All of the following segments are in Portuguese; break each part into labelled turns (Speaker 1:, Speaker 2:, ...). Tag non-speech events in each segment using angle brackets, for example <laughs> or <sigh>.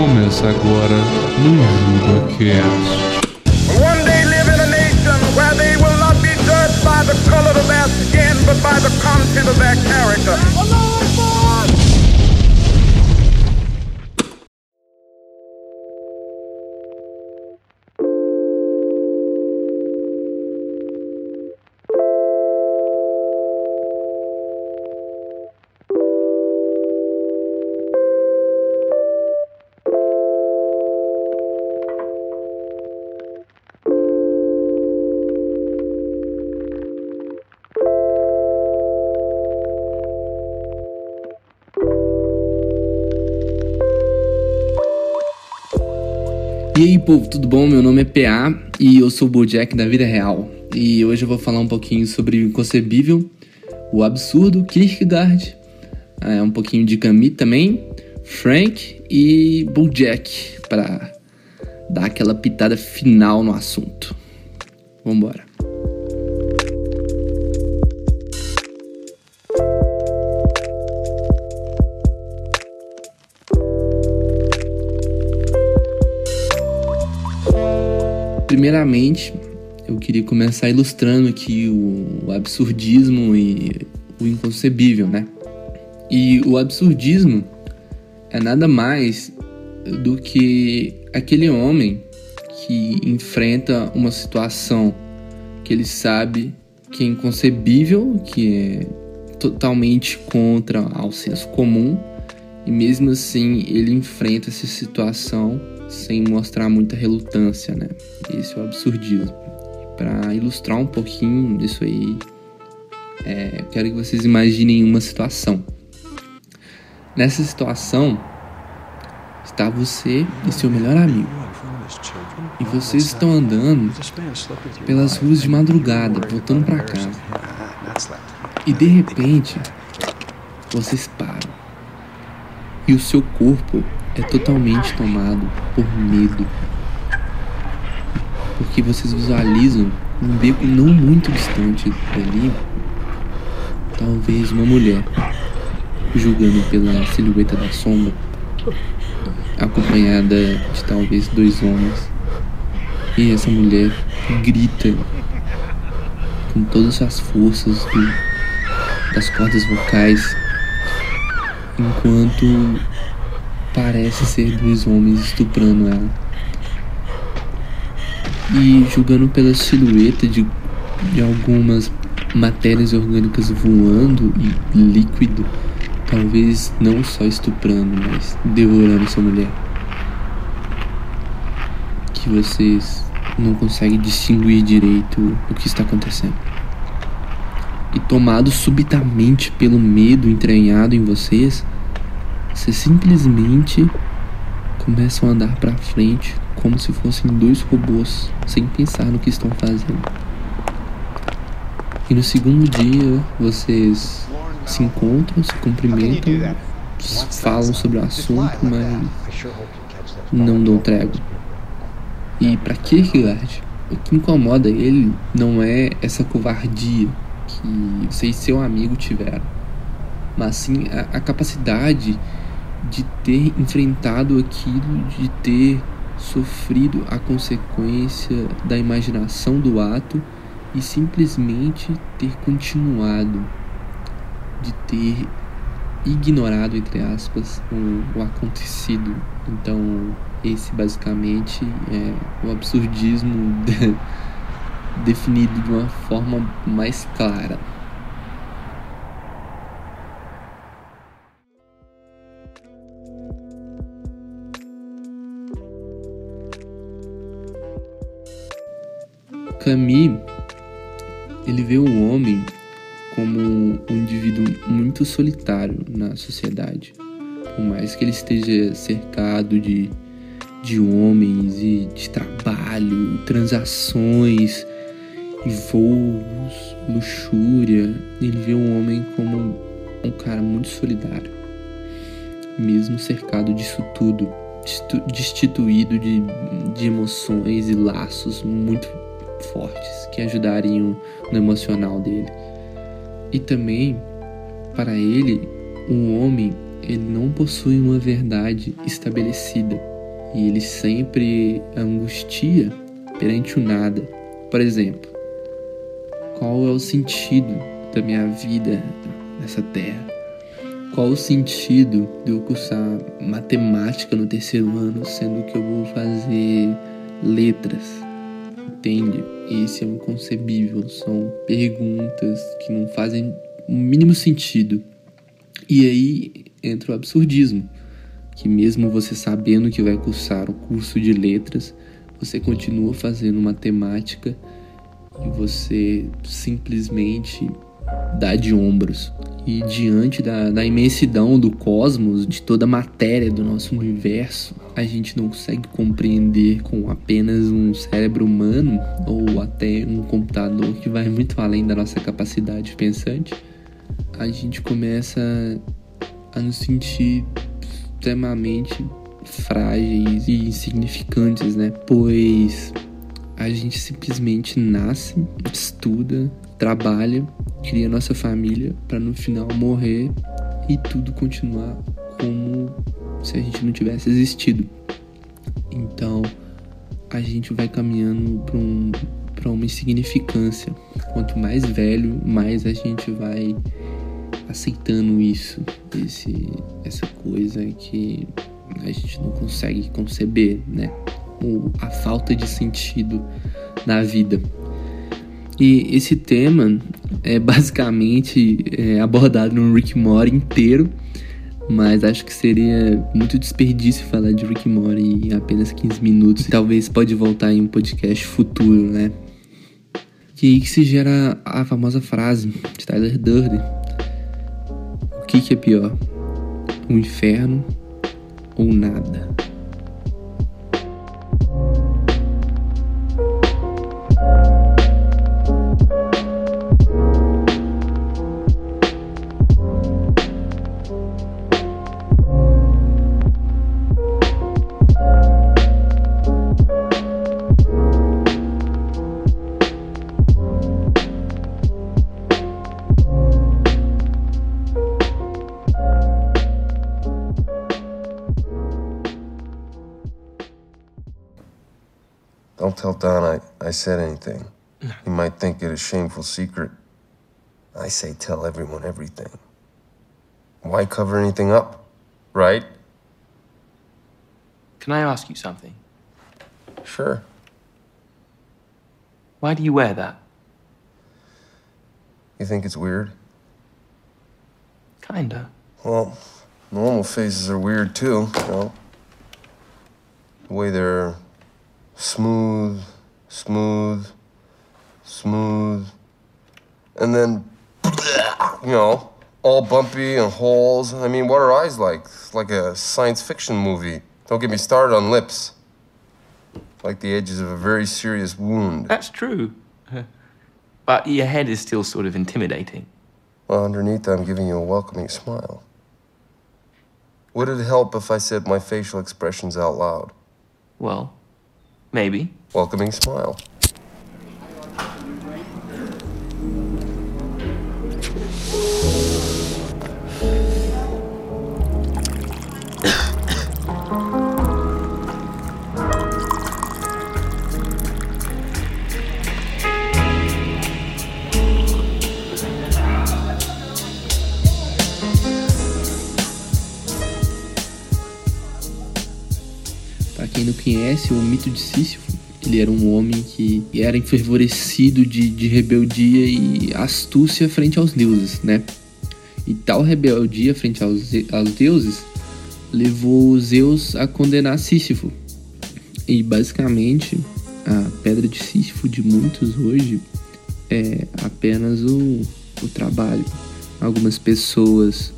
Speaker 1: Começa agora no JudaCast.
Speaker 2: One day live in a nation where they will not be judged by the color of their skin, but by the content of their character.
Speaker 3: Povo, tudo bom? Meu nome é PA e eu sou o Bojack da vida real. E hoje eu vou falar um pouquinho sobre o inconcebível, o absurdo, Kierkegaard, é, um pouquinho de Camus também, Frank e Bojack, para dar aquela pitada final no assunto. Vambora. Primeiramente, eu queria começar ilustrando o, o absurdismo e o inconcebível, né? E o absurdismo é nada mais do que aquele homem que enfrenta uma situação que ele sabe que é inconcebível, que é totalmente contra ao senso comum, e mesmo assim ele enfrenta essa situação sem mostrar muita relutância, né? Esse é o absurdismo. Para ilustrar um pouquinho disso aí, é, eu quero que vocês imaginem uma situação. Nessa situação, está você e seu melhor amigo. E vocês estão andando pelas ruas de madrugada, voltando para casa. E de repente, vocês param. E o seu corpo é totalmente tomado por medo. Porque vocês visualizam um beco não muito distante dali, talvez uma mulher, julgando pela silhueta da sombra, acompanhada de talvez dois homens. E essa mulher grita com todas as forças do, das cordas vocais, enquanto parece ser dois homens estuprando ela. E julgando pela silhueta de, de algumas matérias orgânicas voando e líquido, talvez não só estuprando, mas devorando essa mulher. Que vocês não conseguem distinguir direito o que está acontecendo. E tomados subitamente pelo medo entranhado em vocês, vocês simplesmente começam a andar para frente como se fossem dois robôs, sem pensar no que estão fazendo. E no segundo dia, vocês se encontram, se cumprimentam, falam sobre o assunto, mas não dão trégua. E para Kierkegaard, o que incomoda ele não é essa covardia que você e seu amigo tiveram, mas sim a, a capacidade de ter enfrentado aquilo, de ter sofrido a consequência da imaginação do ato e simplesmente ter continuado, de ter ignorado, entre aspas, o, o acontecido. Então, esse basicamente é o absurdismo <laughs> de, definido de uma forma mais clara. Camus, ele vê o homem como um indivíduo muito solitário na sociedade. Por mais que ele esteja cercado de, de homens e de trabalho, transações voos, luxúria, ele vê o homem como um cara muito solidário, mesmo cercado disso tudo, destituído de, de emoções e laços muito fortes que ajudariam no emocional dele. E também, para ele, um homem ele não possui uma verdade estabelecida e ele sempre angustia perante o nada. Por exemplo, qual é o sentido da minha vida nessa terra? Qual o sentido de eu cursar matemática no terceiro ano, sendo que eu vou fazer letras? Entende? Esse é inconcebível. São perguntas que não fazem o mínimo sentido. E aí entra o absurdismo, que mesmo você sabendo que vai cursar o curso de letras, você continua fazendo matemática e você simplesmente dá de ombros. E diante da, da, imensidão do cosmos, de toda a matéria do nosso universo, a gente não consegue compreender com apenas um cérebro humano ou até um computador que vai muito além da nossa capacidade pensante. A gente começa a nos sentir extremamente frágeis e insignificantes, né? Pois a gente simplesmente nasce, estuda, trabalha, cria nossa família para no final morrer e tudo continuar como se a gente não tivesse existido. Então a gente vai caminhando para um, para uma insignificância. Quanto mais velho, mais a gente vai aceitando isso, esse, essa coisa que a gente não consegue conceber, né? O, a falta de sentido na vida. E esse tema é basicamente é, abordado no Rick Morty inteiro, mas acho que seria muito desperdício falar de Rick Morty em apenas 15 minutos. Talvez pode voltar em um podcast futuro, né? E aí que se gera a famosa frase de Tyler Durden. O que, que é pior? O inferno ou nada?
Speaker 4: Don't tell Don I, I said anything. He might think it a shameful secret. I say tell everyone everything. Why cover anything up, right?
Speaker 5: Can I ask you something?
Speaker 4: Sure.
Speaker 5: Why do you wear that?
Speaker 4: You think it's weird?
Speaker 5: Kinda.
Speaker 4: Well, normal faces are weird too, you know? The way they're smooth, smooth, smooth, and then, you know, all bumpy and holes. I mean, what are eyes like? It's like a science fiction movie. Don't get me started on lips. Like the edges of a very serious wound.
Speaker 5: That's true. <laughs> But your head is still sort of intimidating.
Speaker 4: Well, underneath, I'm giving you a welcoming smile. Would it help if I said my facial expressions out loud?
Speaker 5: Well, maybe.
Speaker 4: Welcoming smile.
Speaker 3: Conhece, o mito de Sísifo, ele era um homem que era enfervorecido de, de rebeldia e astúcia frente aos deuses, né? E tal rebeldia frente aos, aos deuses levou Zeus a condenar Sísifo. E basicamente, a pedra de Sísifo de muitos hoje é apenas o, o trabalho. Algumas pessoas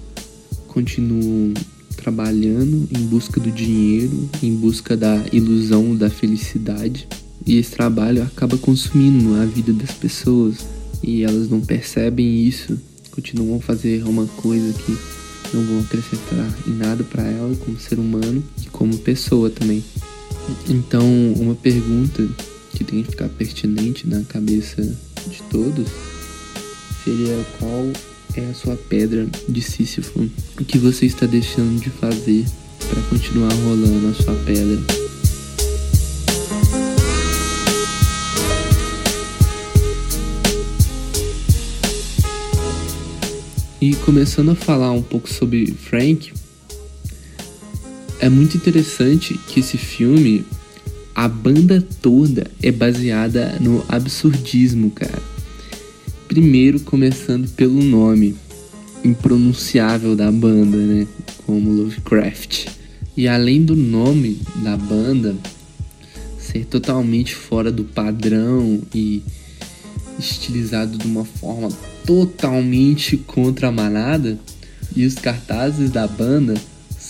Speaker 3: continuam trabalhando em busca do dinheiro, em busca da ilusão da felicidade, e esse trabalho acaba consumindo a vida das pessoas e elas não percebem isso, continuam a fazer uma coisa que não vão acrescentar em nada para ela como ser humano e como pessoa também. Então, uma pergunta que tem que ficar pertinente na cabeça de todos seria qual é a sua pedra de Sísifo. O que você está deixando de fazer para continuar rolando a sua pedra? E começando a falar um pouco sobre Frank, é muito interessante que esse filme, a banda toda é baseada no absurdismo, cara. Primeiro, começando pelo nome impronunciável da banda, né? Como Lovecraft. E além do nome da banda ser totalmente fora do padrão e estilizado de uma forma totalmente contra a manada, e os cartazes da banda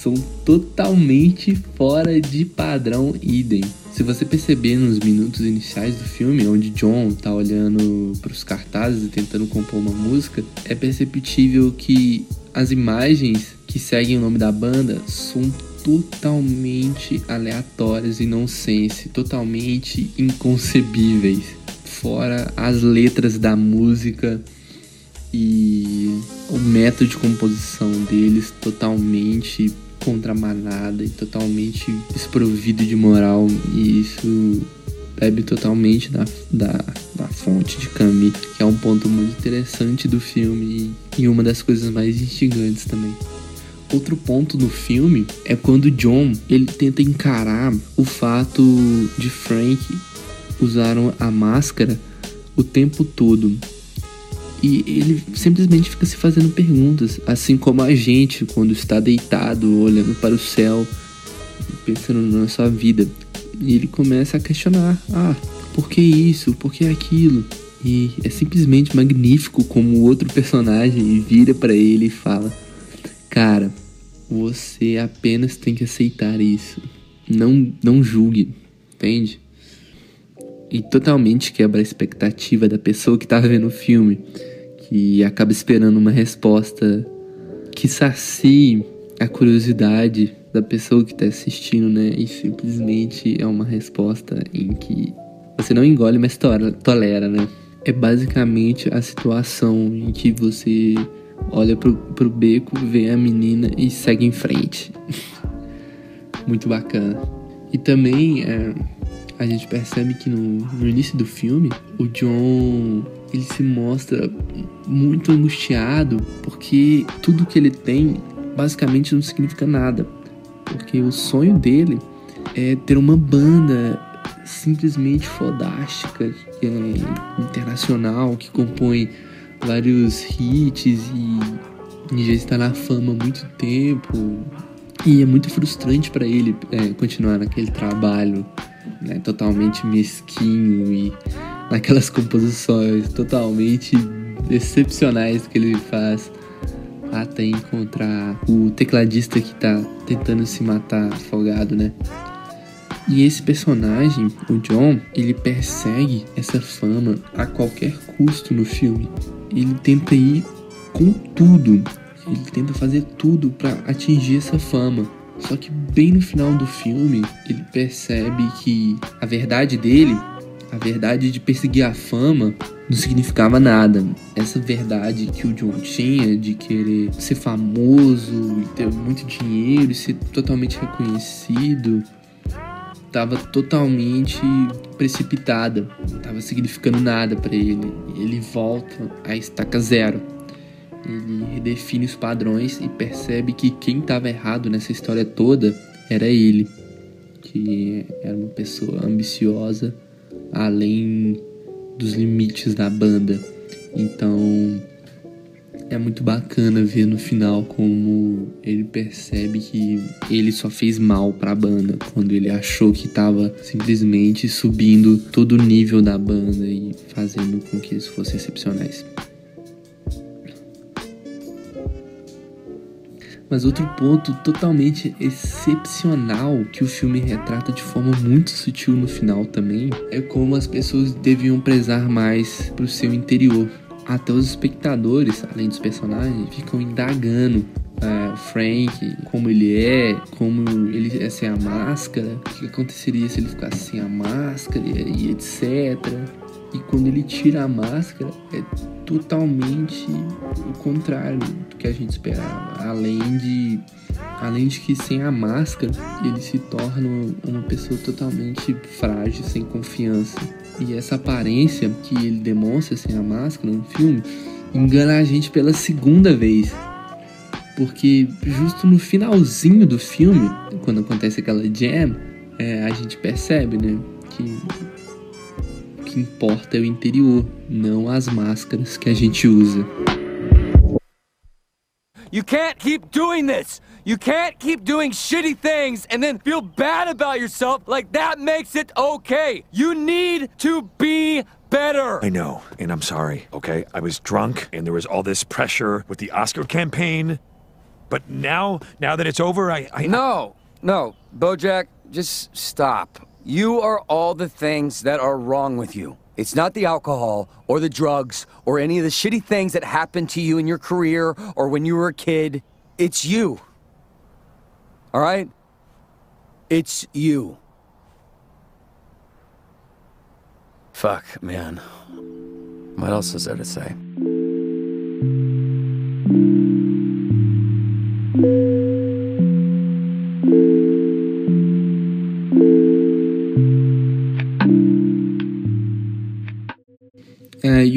Speaker 3: são totalmente fora de padrão idem. Se você perceber nos minutos iniciais do filme, onde John tá olhando para os cartazes e tentando compor uma música, é perceptível que as imagens que seguem o nome da banda são totalmente aleatórias e não sense, totalmente inconcebíveis. Fora as letras da música e o método de composição deles totalmente contra a manada e totalmente desprovido de moral e isso bebe totalmente da, da, da fonte de Kami, que é um ponto muito interessante do filme e uma das coisas mais instigantes também. Outro ponto no filme é quando John ele tenta encarar o fato de Frank usaram a máscara o tempo todo e ele simplesmente fica se fazendo perguntas, assim como a gente quando está deitado, olhando para o céu, pensando na sua vida. E ele começa a questionar: ah, por que isso? Por que aquilo? E é simplesmente magnífico como o outro personagem vira para ele e fala: Cara, você apenas tem que aceitar isso. Não, não julgue, entende? E totalmente quebra a expectativa da pessoa que tá vendo o filme e acaba esperando uma resposta que sacie a curiosidade da pessoa que está assistindo, né? E simplesmente é uma resposta em que você não engole, mas tolera, né? É basicamente a situação em que você olha pro, pro beco, vê a menina e segue em frente. <laughs> Muito bacana. E também é, a gente percebe que no, no início do filme, o John ele se mostra muito angustiado porque tudo que ele tem basicamente não significa nada. Porque o sonho dele é ter uma banda simplesmente fodástica, é, internacional, que compõe vários hits e já está na fama há muito tempo. E é muito frustrante para ele é, continuar naquele trabalho né, totalmente mesquinho e naquelas composições totalmente excepcionais que ele faz até encontrar o tecladista que tá tentando se matar afogado, né? E esse personagem, o John, ele persegue essa fama a qualquer custo no filme. Ele tenta ir com tudo. Ele tenta fazer tudo para atingir essa fama. Só que bem no final do filme, ele percebe que a verdade dele a verdade de perseguir a fama não significava nada. Essa verdade que o John tinha de querer ser famoso e ter muito dinheiro e ser totalmente reconhecido estava totalmente precipitada, estava significando nada para ele. Ele volta à estaca zero. Ele redefine os padrões e percebe que quem estava errado nessa história toda era ele, que era uma pessoa ambiciosa além dos limites da banda. Então é muito bacana ver no final como ele percebe que ele só fez mal para a banda quando ele achou que estava simplesmente subindo todo o nível da banda e fazendo com que eles fossem excepcionais. Mas outro ponto totalmente excepcional que o filme retrata de forma muito sutil no final também é como as pessoas deviam prezar mais pro seu interior. Até os espectadores, além dos personagens, ficam indagando é, Frank, como ele é, como ele é sem a máscara, o que aconteceria se ele ficasse sem a máscara e etc. E quando ele tira a máscara, é totalmente o contrário do que a gente esperava. Além de, além de que sem a máscara ele se torna uma pessoa totalmente frágil, sem confiança. E essa aparência que ele demonstra sem a máscara no filme engana a gente pela segunda vez. Porque justo no finalzinho do filme, quando acontece aquela jam, é, a gente percebe, né? Que que importa é o interior, não as máscaras que a gente usa.
Speaker 6: You can't keep doing this. You can't keep doing shitty things and then feel bad about yourself like that makes it okay. You need to be better.
Speaker 7: I know, and I'm sorry, okay? I was drunk and there was all this pressure with the Oscar campaign. But now, now that it's over, I. I
Speaker 6: No, no, Bojack, just stop. You are all the things that are wrong with you. It's not the alcohol or the drugs or any of the shitty things that happened to you in your career or when you were a kid. It's you. All right? It's you. Fuck, man. What else is there to say?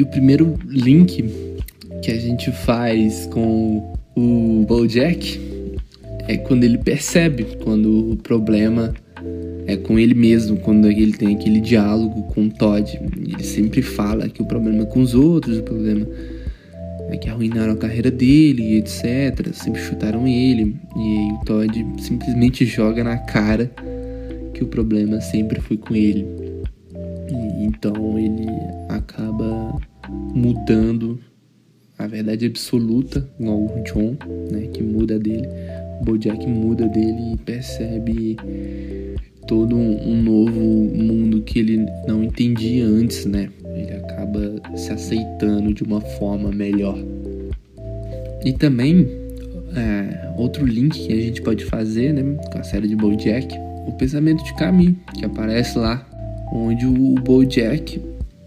Speaker 3: O primeiro link que a gente faz com o Bojack é quando ele percebe quando o problema é com ele mesmo, quando ele tem aquele diálogo com o Todd. Ele sempre fala que o problema é com os outros, o problema é que arruinaram a carreira dele, etc. Sempre chutaram ele. E aí o Todd simplesmente joga na cara que o problema sempre foi com ele. E então ele acaba mudando a verdade absoluta, igual o John, né, que muda dele. O Bojack muda dele e percebe todo um, novo mundo que ele não entendia antes, né? Ele acaba se aceitando de uma forma melhor. E também é, outro link que a gente pode fazer, né, com a série de BoJack, o pensamento de Camille, que aparece lá, onde o BoJack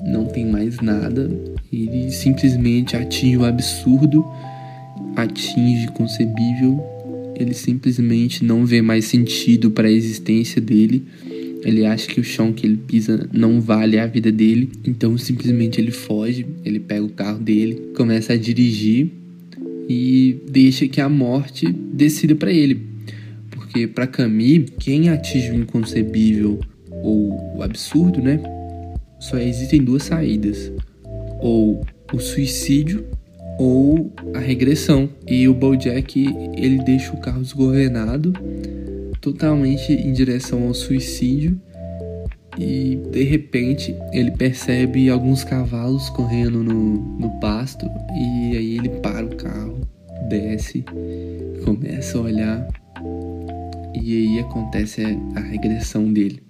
Speaker 3: não tem mais nada, ele simplesmente atinge o absurdo, atinge o concebível, ele simplesmente não vê mais sentido para a existência dele. Ele acha que o chão que ele pisa não vale a vida dele, então simplesmente ele foge, ele pega o carro dele, começa a dirigir e deixa que a morte decida para ele. Porque para Camille, quem atinge o inconcebível ou o absurdo, né? Só existem duas saídas: ou o suicídio ou a regressão. E o BoJack ele deixa o carro desgovernado, totalmente em direção ao suicídio. E de repente ele percebe alguns cavalos correndo no, no pasto. E aí ele para o carro, desce, começa a olhar. E aí acontece a regressão dele.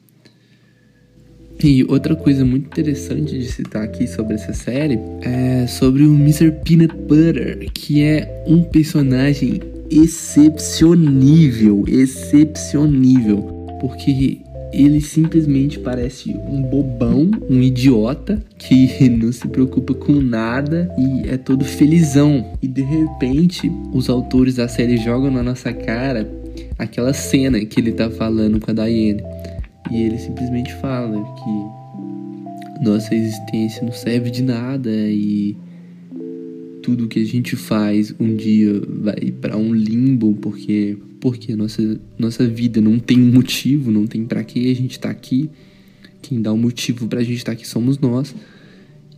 Speaker 3: E outra coisa muito interessante de citar aqui sobre essa série é sobre o Mr. Peanut Butter, que é um personagem excepcionível, excepcionível, porque ele simplesmente parece um bobão, um idiota que <laughs> não se preocupa com nada e é todo felizão. E de repente, os autores da série jogam na nossa cara aquela cena que ele tá falando com a Diane. E ele simplesmente fala que nossa existência não serve de nada e tudo que a gente faz um dia vai para um limbo porque porque nossa nossa vida não tem um motivo, não tem para que a gente tá aqui. Quem dá o um motivo pra gente estar tá aqui somos nós.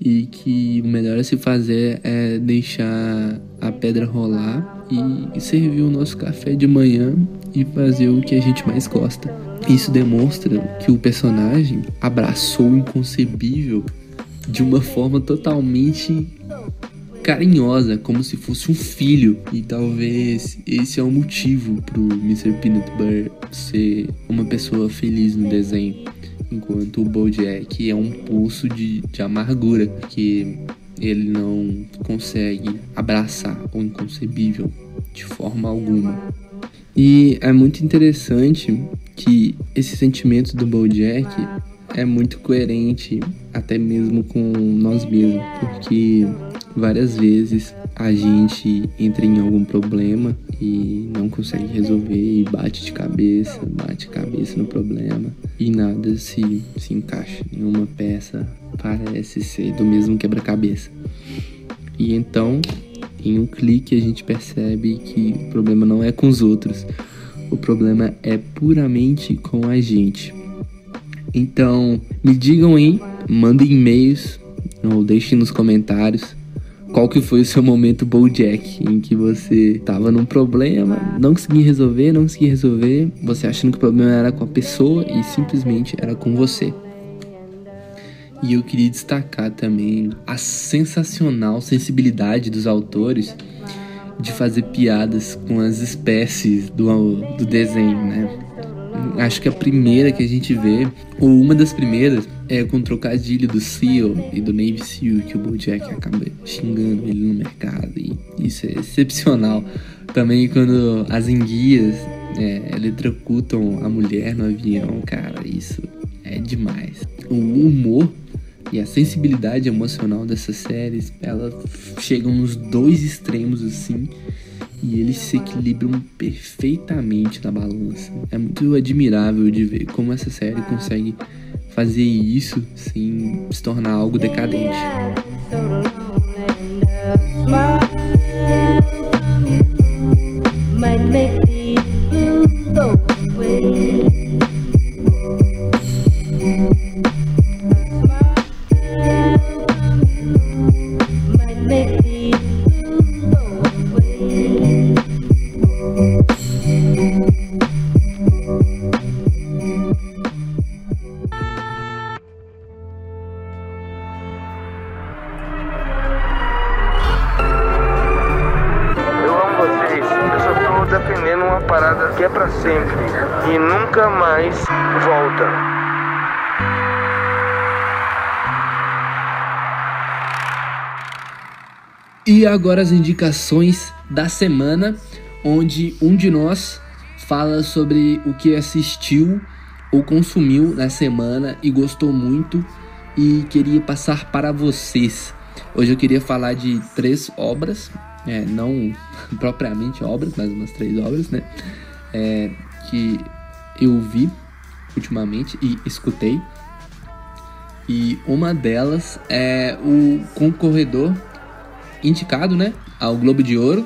Speaker 3: E que o melhor a se fazer é deixar a pedra rolar e servir o nosso café de manhã e fazer o que a gente mais gosta. Isso demonstra que o personagem abraçou o inconcebível de uma forma totalmente carinhosa, como se fosse um filho. E talvez esse é o motivo pro Mr. Peanut Butter ser uma pessoa feliz no desenho. Enquanto o Bojack é um pulso de, de amargura, porque ele não consegue abraçar o inconcebível de forma alguma. E é muito interessante que esse sentimento do Bojack é muito coerente até mesmo com nós mesmos, porque várias vezes a gente entra em algum problema e não consegue resolver e bate de cabeça, bate cabeça no problema e nada se, se encaixa. Nenhuma peça parece ser do mesmo quebra-cabeça. E então, em um clique, a gente percebe que o problema não é com os outros, o problema é puramente com a gente. Então, me digam aí, mandem e-mails ou deixem nos comentários qual que foi o seu momento Bojack em que você tava num problema, não conseguia resolver, não conseguia resolver, você achando que o problema era com a pessoa e simplesmente era com você. E eu queria destacar também a sensacional sensibilidade dos autores de fazer piadas com as espécies do, do desenho, né? Acho que a primeira que a gente vê, ou uma das primeiras, é com o trocadilho do SEAL e do Navy SEAL, que o Bojack acaba xingando ele no mercado. E isso é excepcional. Também quando as enguias é, eletrocutam a mulher no avião, cara, isso é demais. O humor e a sensibilidade emocional dessas séries, elas chegam nos dois extremos assim e eles se equilibram perfeitamente na balança. É muito admirável de ver como essa série consegue fazer isso sem se tornar algo decadente.
Speaker 8: Might make
Speaker 2: E
Speaker 3: agora as indicações da semana, onde um de nós fala sobre o que assistiu ou consumiu na semana e gostou muito e queria passar para vocês. Hoje eu queria falar de três obras, é, não <laughs> propriamente obras, mas umas três obras, né? É, que eu vi ultimamente e escutei. E uma delas é o concorredor indicado, né, ao Globo de Ouro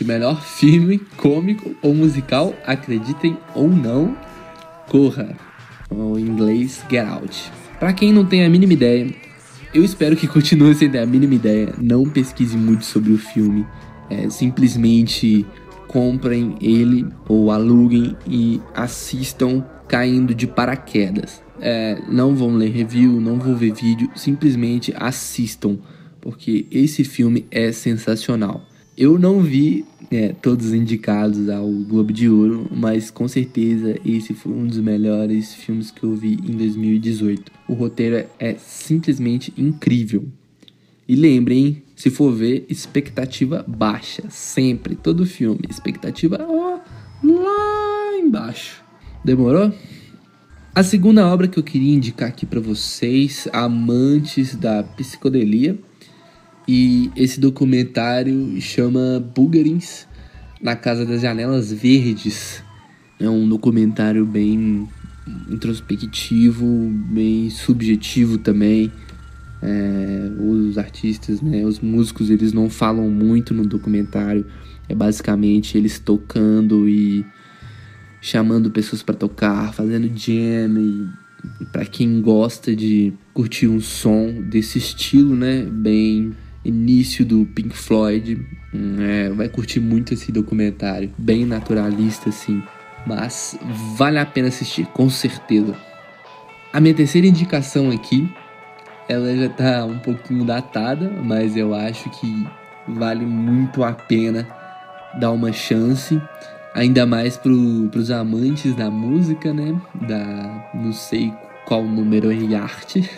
Speaker 3: de melhor filme cômico ou musical, acreditem ou não, Corra, ou em inglês Get Out. Para quem não tem a mínima ideia, eu espero que <laughs> continue sem ter a mínima ideia. Não pesquise muito sobre o filme, é, simplesmente comprem ele ou aluguem e assistam caindo de paraquedas. É, não vão ler review, não vão ver vídeo, simplesmente assistam porque esse filme é sensacional. Eu não vi é, todos indicados ao Globo de Ouro, mas com certeza esse foi um dos melhores filmes que eu vi em 2018. O roteiro é, é simplesmente incrível. E lembrem, se for ver, expectativa baixa, sempre, todo filme, expectativa ó, lá embaixo. Demorou? A segunda obra que eu queria indicar aqui para vocês, amantes da psicodelia, e esse documentário chama Bulgarins na Casa das Janelas Verdes. É um documentário bem introspectivo, bem subjetivo também. É, os artistas, né, os músicos, eles não falam muito no documentário. É basicamente eles tocando e chamando pessoas para tocar, fazendo jam e para quem gosta de curtir um som desse estilo, né, bem início do Pink Floyd. É, vai curtir muito esse documentário, bem naturalista assim, mas vale a pena assistir, com certeza. A minha terceira indicação aqui, ela já tá um pouquinho datada, mas eu acho que vale muito a pena dar uma chance, ainda mais pro, pros amantes da música, né? Da não sei qual número é arte,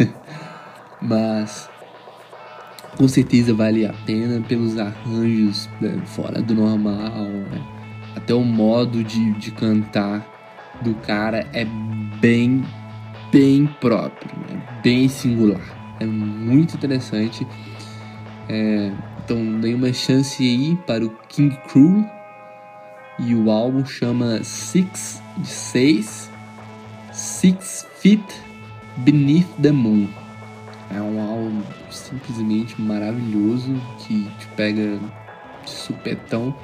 Speaker 3: <laughs> mas com certeza vale a pena pelos arranjos né, fora do normal, né? até o modo de, de cantar do cara é bem, bem próprio, né? bem singular, é muito interessante. É, então dei uma chance aí para o King Cruel e o álbum chama Six de Six Feet Beneath the Moon. É um álbum simplesmente maravilhoso que te pega de supetão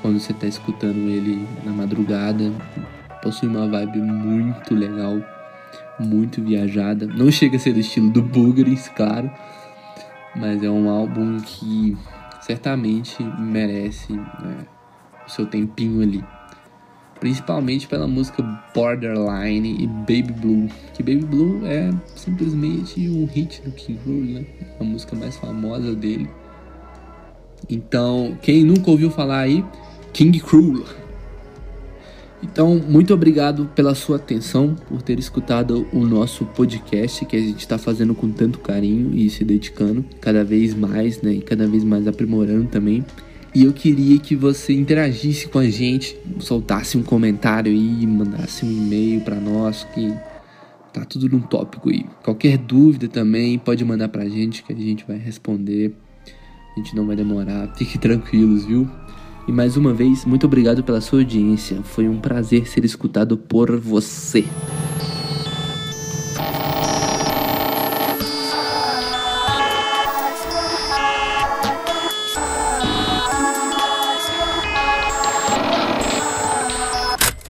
Speaker 3: quando você tá escutando ele na madrugada. Possui uma vibe muito legal, muito viajada. Não chega a ser do estilo do Boogeries, claro, mas é um álbum que certamente merece né, o seu tempinho ali. Principalmente pela música Borderline e Baby Blue. Que Baby Blue é simplesmente um hit do King Cruel, né? A música mais famosa dele. Então, quem nunca ouviu falar aí, King Cruel. Então, muito obrigado pela sua atenção, por ter escutado o nosso podcast que a gente está fazendo com tanto carinho e se dedicando cada vez mais, né? E cada vez mais aprimorando também. E eu queria que você interagisse com a gente, soltasse um comentário aí, mandasse um e-mail para nós, que tá tudo num tópico aí. Qualquer dúvida também pode mandar pra gente que a gente vai responder. A gente não vai demorar, fiquem tranquilos, viu? E mais uma vez, muito obrigado pela sua audiência. Foi um prazer ser escutado por você.